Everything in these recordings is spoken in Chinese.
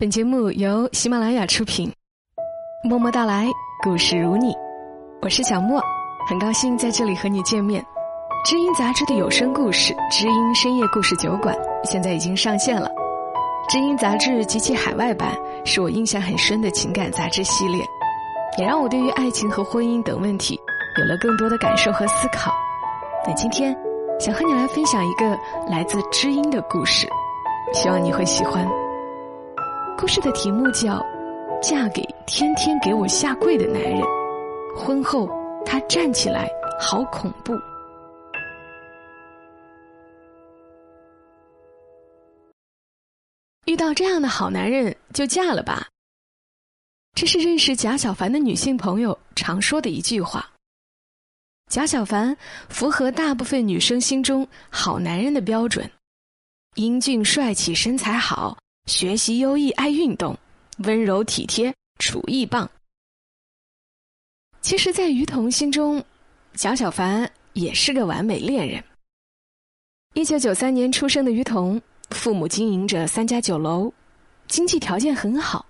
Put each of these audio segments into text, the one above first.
本节目由喜马拉雅出品，默默到来，故事如你，我是小莫，很高兴在这里和你见面。知音杂志的有声故事《知音深夜故事酒馆》现在已经上线了。知音杂志及其海外版是我印象很深的情感杂志系列，也让我对于爱情和婚姻等问题有了更多的感受和思考。那今天想和你来分享一个来自知音的故事，希望你会喜欢。故事的题目叫《嫁给天天给我下跪的男人》，婚后他站起来好恐怖。遇到这样的好男人就嫁了吧。这是认识贾小凡的女性朋友常说的一句话。贾小凡符合大部分女生心中好男人的标准：英俊帅气，身材好。学习优异，爱运动，温柔体贴，厨艺棒。其实，在于彤心中，蒋小凡也是个完美恋人。一九九三年出生的于彤，父母经营着三家酒楼，经济条件很好。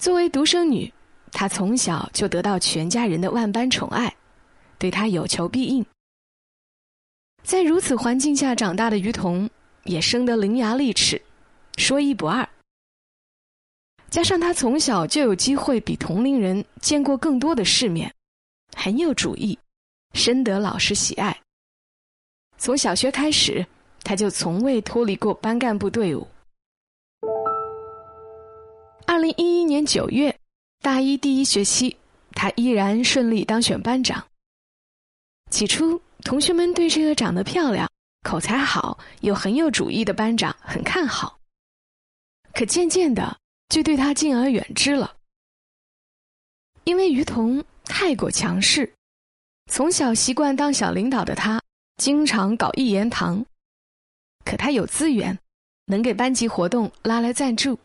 作为独生女，她从小就得到全家人的万般宠爱，对她有求必应。在如此环境下长大的于彤，也生得伶牙俐齿。说一不二，加上他从小就有机会比同龄人见过更多的世面，很有主意，深得老师喜爱。从小学开始，他就从未脱离过班干部队伍。二零一一年九月，大一第一学期，他依然顺利当选班长。起初，同学们对这个长得漂亮、口才好又很有主意的班长很看好。可渐渐的，就对他敬而远之了。因为于彤太过强势，从小习惯当小领导的他，经常搞一言堂。可他有资源，能给班级活动拉来赞助，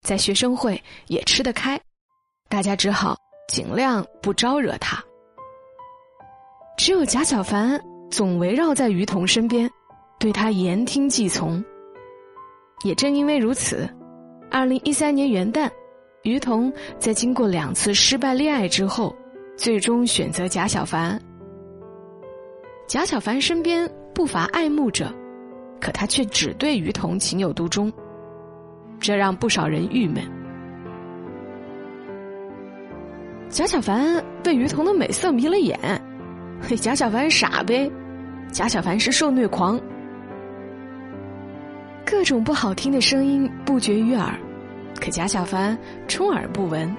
在学生会也吃得开，大家只好尽量不招惹他。只有贾小凡总围绕在于彤身边，对他言听计从。也正因为如此，二零一三年元旦，于彤在经过两次失败恋爱之后，最终选择贾小凡。贾小凡身边不乏爱慕者，可他却只对于彤情有独钟，这让不少人郁闷。贾小凡被于彤的美色迷了眼，贾小凡傻呗，贾小凡是受虐狂。各种不好听的声音不绝于耳，可贾小凡充耳不闻。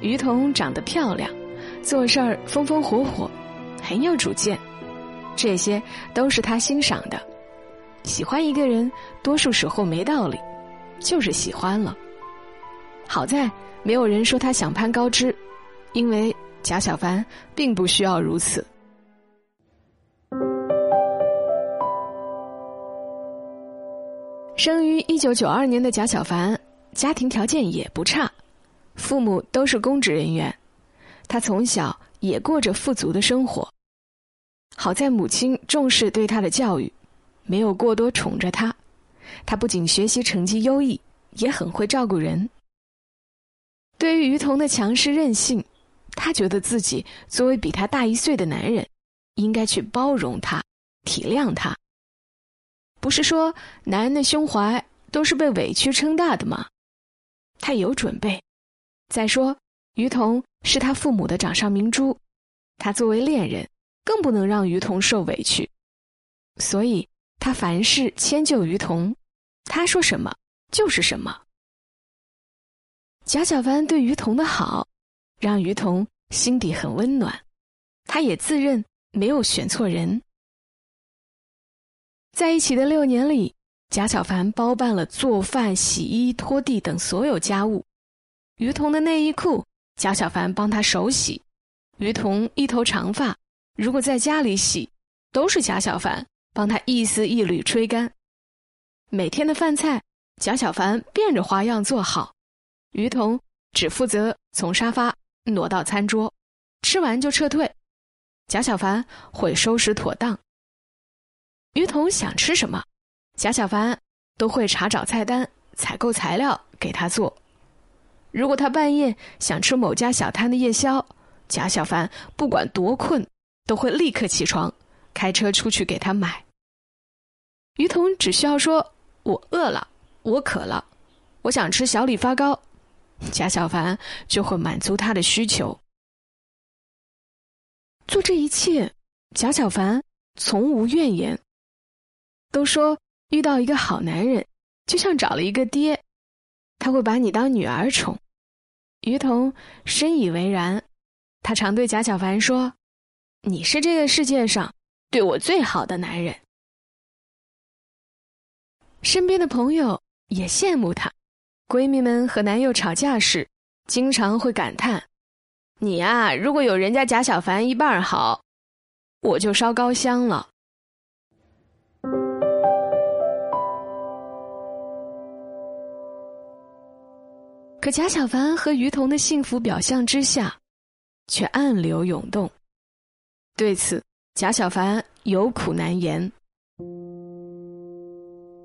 于彤长得漂亮，做事儿风风火火，很有主见，这些都是他欣赏的。喜欢一个人，多数时候没道理，就是喜欢了。好在没有人说他想攀高枝，因为贾小凡并不需要如此。生于一九九二年的贾小凡，家庭条件也不差，父母都是公职人员，他从小也过着富足的生活。好在母亲重视对他的教育，没有过多宠着他。他不仅学习成绩优异，也很会照顾人。对于于彤的强势任性，他觉得自己作为比他大一岁的男人，应该去包容他，体谅他。不是说男人的胸怀都是被委屈撑大的吗？他有准备。再说，于彤是他父母的掌上明珠，他作为恋人，更不能让于彤受委屈。所以，他凡事迁就于彤，他说什么就是什么。贾小凡对于彤的好，让于彤心底很温暖，他也自认没有选错人。在一起的六年里，贾小凡包办了做饭、洗衣、拖地等所有家务。于彤的内衣裤，贾小凡帮他手洗。于彤一头长发，如果在家里洗，都是贾小凡帮他一丝一缕吹干。每天的饭菜，贾小凡变着花样做好，于彤只负责从沙发挪到餐桌，吃完就撤退。贾小凡会收拾妥当。于彤想吃什么，贾小凡都会查找菜单，采购材料给他做。如果他半夜想吃某家小摊的夜宵，贾小凡不管多困，都会立刻起床，开车出去给他买。于彤只需要说：“我饿了，我渴了，我想吃小李发糕。”贾小凡就会满足他的需求。做这一切，贾小凡从无怨言。都说遇到一个好男人，就像找了一个爹，他会把你当女儿宠。于彤深以为然，他常对贾小凡说：“你是这个世界上对我最好的男人。”身边的朋友也羡慕她，闺蜜们和男友吵架时，经常会感叹：“你呀，如果有人家贾小凡一半好，我就烧高香了。”可贾小凡和于彤的幸福表象之下，却暗流涌动。对此，贾小凡有苦难言。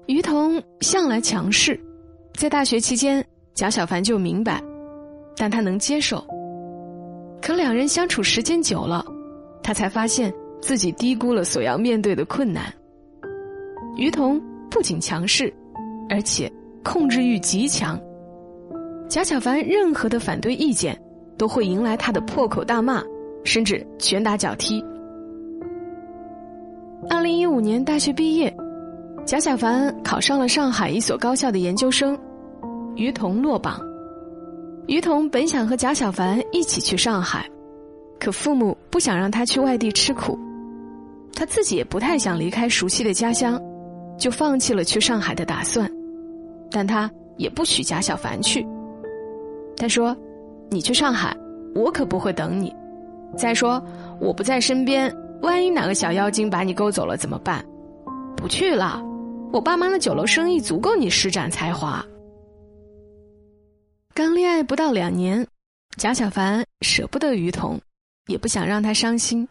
于彤向来强势，在大学期间，贾小凡就明白，但他能接受。可两人相处时间久了，他才发现自己低估了所要面对的困难。于彤不仅强势，而且控制欲极强。贾小凡任何的反对意见，都会迎来他的破口大骂，甚至拳打脚踢。二零一五年大学毕业。贾小凡考上了上海一所高校的研究生，于彤落榜。于彤本想和贾小凡一起去上海，可父母不想让他去外地吃苦，他自己也不太想离开熟悉的家乡，就放弃了去上海的打算。但他也不许贾小凡去。他说：“你去上海，我可不会等你。再说我不在身边，万一哪个小妖精把你勾走了怎么办？不去了。”我爸妈的酒楼生意足够你施展才华。刚恋爱不到两年，贾小凡舍不得于彤，也不想让她伤心，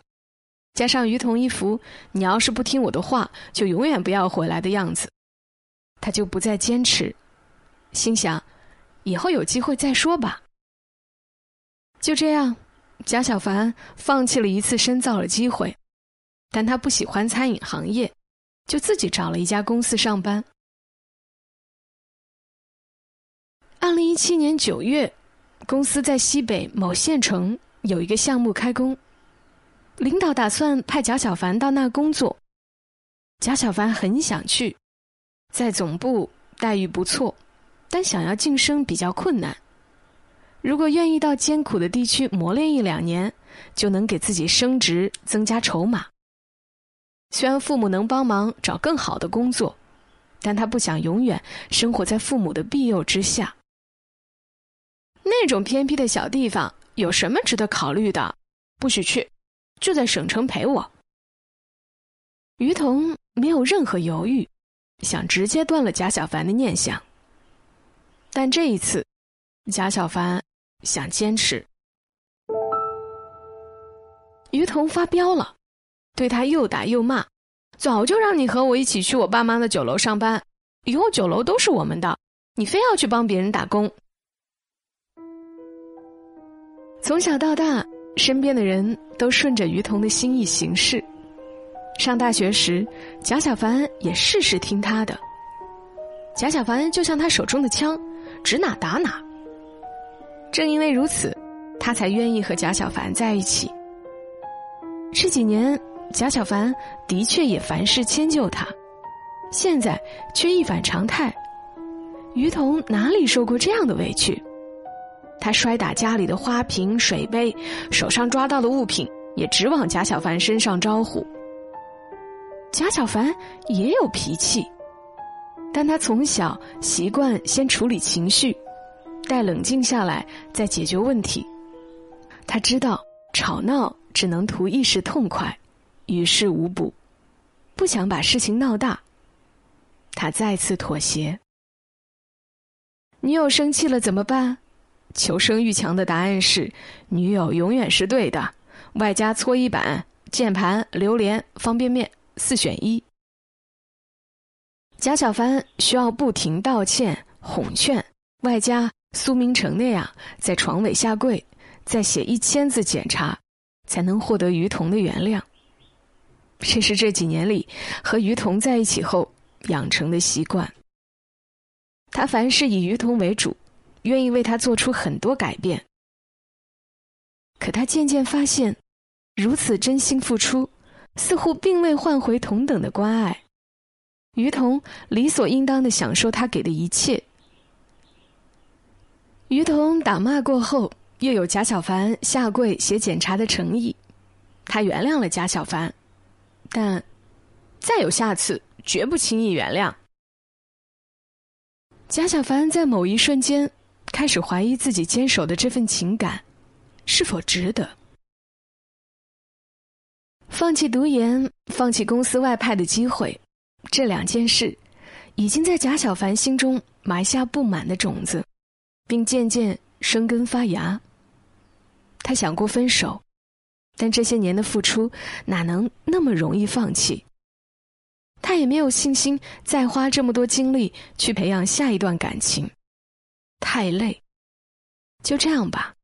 加上于彤一副你要是不听我的话，就永远不要回来的样子，他就不再坚持，心想以后有机会再说吧。就这样，贾小凡放弃了一次深造的机会，但他不喜欢餐饮行业。就自己找了一家公司上班。二零一七年九月，公司在西北某县城有一个项目开工，领导打算派贾小凡到那工作。贾小凡很想去，在总部待遇不错，但想要晋升比较困难。如果愿意到艰苦的地区磨练一两年，就能给自己升职，增加筹码。虽然父母能帮忙找更好的工作，但他不想永远生活在父母的庇佑之下。那种偏僻的小地方有什么值得考虑的？不许去，就在省城陪我。于彤没有任何犹豫，想直接断了贾小凡的念想。但这一次，贾小凡想坚持。于彤发飙了。对他又打又骂，早就让你和我一起去我爸妈的酒楼上班，以后酒楼都是我们的，你非要去帮别人打工。从小到大，身边的人都顺着于彤的心意行事。上大学时，贾小凡也事事听他的。贾小凡就像他手中的枪，指哪打哪。正因为如此，他才愿意和贾小凡在一起。这几年。贾小凡的确也凡事迁就他，现在却一反常态。于彤哪里受过这样的委屈？他摔打家里的花瓶、水杯，手上抓到的物品也直往贾小凡身上招呼。贾小凡也有脾气，但他从小习惯先处理情绪，待冷静下来再解决问题。他知道吵闹只能图一时痛快。于事无补，不想把事情闹大。他再次妥协。女友生气了怎么办？求生欲强的答案是：女友永远是对的，外加搓衣板、键盘、榴莲、方便面，四选一。贾小凡需要不停道歉、哄劝，外加苏明成那样在床尾下跪，再写一千字检查，才能获得于彤的原谅。这是这几年里和于彤在一起后养成的习惯。他凡事以于彤为主，愿意为他做出很多改变。可他渐渐发现，如此真心付出，似乎并未换回同等的关爱。于彤理所应当的享受他给的一切。于彤打骂过后，又有贾小凡下跪写检查的诚意，他原谅了贾小凡。但，再有下次，绝不轻易原谅。贾小凡在某一瞬间开始怀疑自己坚守的这份情感是否值得。放弃读研，放弃公司外派的机会，这两件事已经在贾小凡心中埋下不满的种子，并渐渐生根发芽。他想过分手。但这些年的付出哪能那么容易放弃？他也没有信心再花这么多精力去培养下一段感情，太累。就这样吧，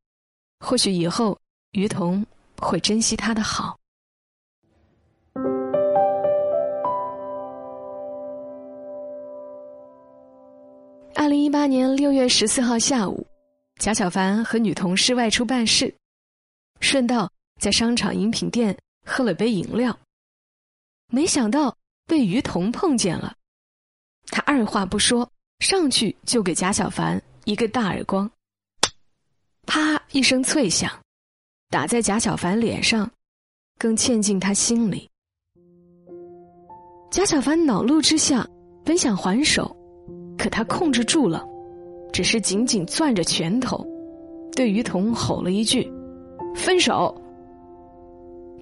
或许以后于彤会珍惜他的好。零一八年六月十四号下午，贾小凡和女同事外出办事，顺道。在商场饮品店喝了杯饮料，没想到被于彤碰见了。他二话不说，上去就给贾小凡一个大耳光，啪一声脆响，打在贾小凡脸上，更嵌进他心里。贾小凡恼怒之下，本想还手，可他控制住了，只是紧紧攥着拳头，对于彤吼了一句：“分手。”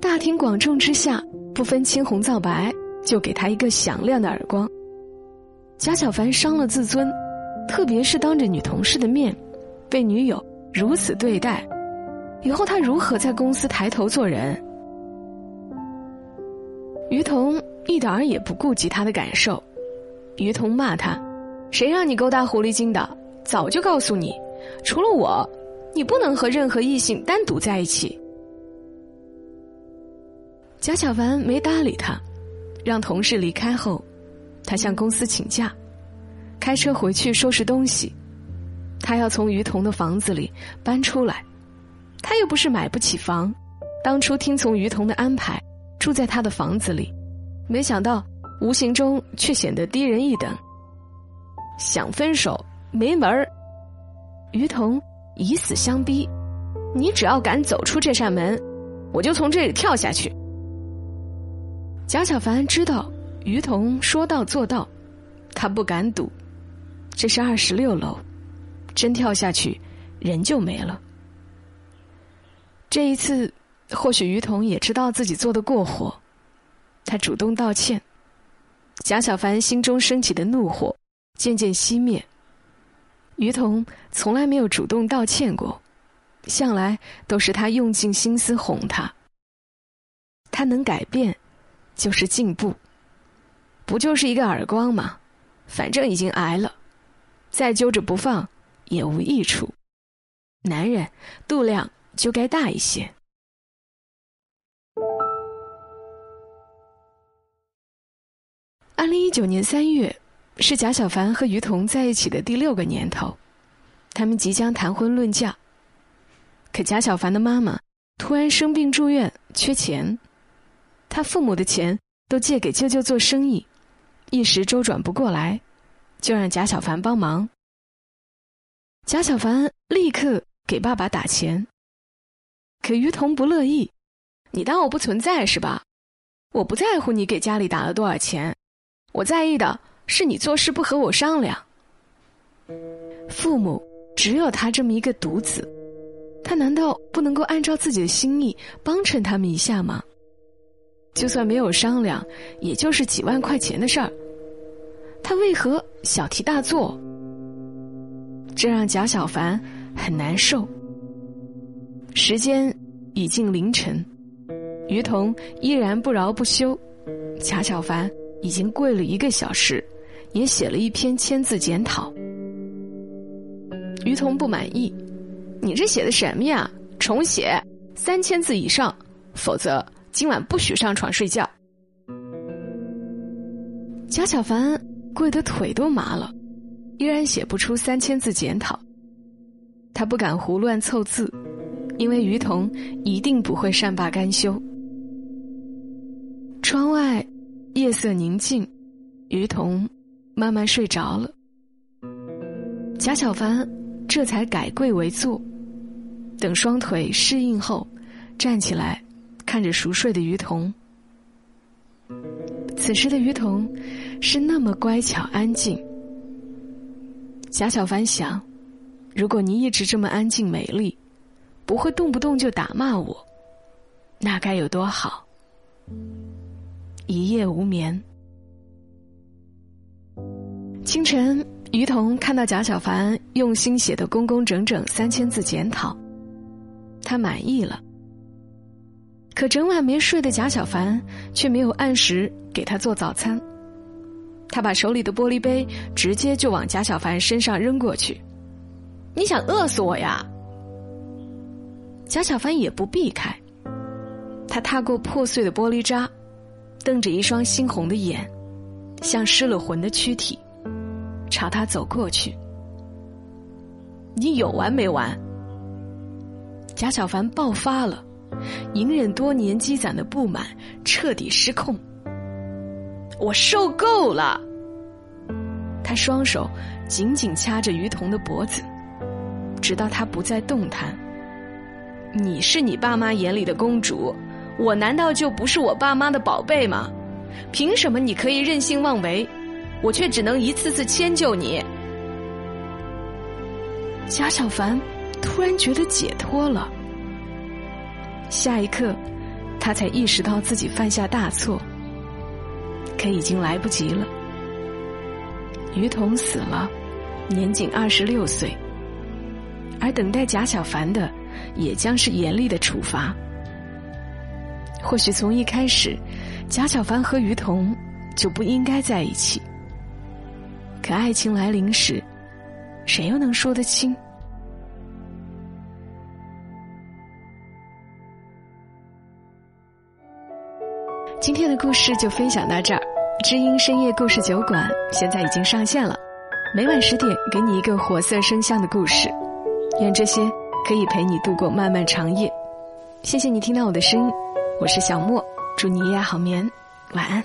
大庭广众之下，不分青红皂白，就给他一个响亮的耳光。贾小凡伤了自尊，特别是当着女同事的面，被女友如此对待，以后他如何在公司抬头做人？于彤一点儿也不顾及他的感受，于彤骂他：“谁让你勾搭狐狸精的？早就告诉你，除了我，你不能和任何异性单独在一起。”贾小凡没搭理他，让同事离开后，他向公司请假，开车回去收拾东西。他要从于彤的房子里搬出来，他又不是买不起房，当初听从于彤的安排，住在他的房子里，没想到无形中却显得低人一等。想分手没门儿，于彤以死相逼，你只要敢走出这扇门，我就从这里跳下去。贾小凡知道于彤说到做到，他不敢赌，这是二十六楼，真跳下去，人就没了。这一次，或许于彤也知道自己做的过火，他主动道歉。贾小凡心中升起的怒火渐渐熄灭。于彤从来没有主动道歉过，向来都是他用尽心思哄他。他能改变。就是进步，不就是一个耳光吗？反正已经挨了，再揪着不放也无益处。男人度量就该大一些。二零一九年三月，是贾小凡和于彤在一起的第六个年头，他们即将谈婚论嫁。可贾小凡的妈妈突然生病住院，缺钱。他父母的钱都借给舅舅做生意，一时周转不过来，就让贾小凡帮忙。贾小凡立刻给爸爸打钱，可于彤不乐意：“你当我不存在是吧？我不在乎你给家里打了多少钱，我在意的是你做事不和我商量。”父母只有他这么一个独子，他难道不能够按照自己的心意帮衬他们一下吗？就算没有商量，也就是几万块钱的事儿，他为何小题大做？这让贾小凡很难受。时间已近凌晨，于彤依然不饶不休。贾小凡已经跪了一个小时，也写了一篇千字检讨，于彤不满意：“你这写的什么呀？重写，三千字以上，否则今晚不许上床睡觉。”贾小凡跪得腿都麻了，依然写不出三千字检讨。他不敢胡乱凑字，因为于彤一定不会善罢甘休。窗外夜色宁静，于彤慢慢睡着了。贾小凡这才改跪为坐，等双腿适应后，站起来，看着熟睡的于彤。此时的于彤是那么乖巧安静。贾小凡想，如果你一直这么安静美丽，不会动不动就打骂我，那该有多好。一夜无眠。清晨，于彤看到贾小凡用心写的工工整整三千字检讨，他满意了。可整晚没睡的贾小凡却没有按时给他做早餐。他把手里的玻璃杯直接就往贾小凡身上扔过去。你想饿死我呀？贾小凡也不避开。他踏过破碎的玻璃渣，瞪着一双猩红的眼，像失了魂的躯体，朝他走过去。你有完没完？贾小凡爆发了。隐忍多年积攒的不满彻底失控，我受够了。他双手紧紧掐着于彤的脖子，直到他不再动弹。你是你爸妈眼里的公主，我难道就不是我爸妈的宝贝吗？凭什么你可以任性妄为，我却只能一次次迁就你？贾小凡突然觉得解脱了。下一刻，他才意识到自己犯下大错，可已经来不及了。于彤死了，年仅二十六岁，而等待贾小凡的，也将是严厉的处罚。或许从一开始，贾小凡和于彤就不应该在一起。可爱情来临时，谁又能说得清？今天的故事就分享到这儿，知音深夜故事酒馆现在已经上线了，每晚十点给你一个活色生香的故事，愿这些可以陪你度过漫漫长夜。谢谢你听到我的声音，我是小莫，祝你一夜好眠，晚安。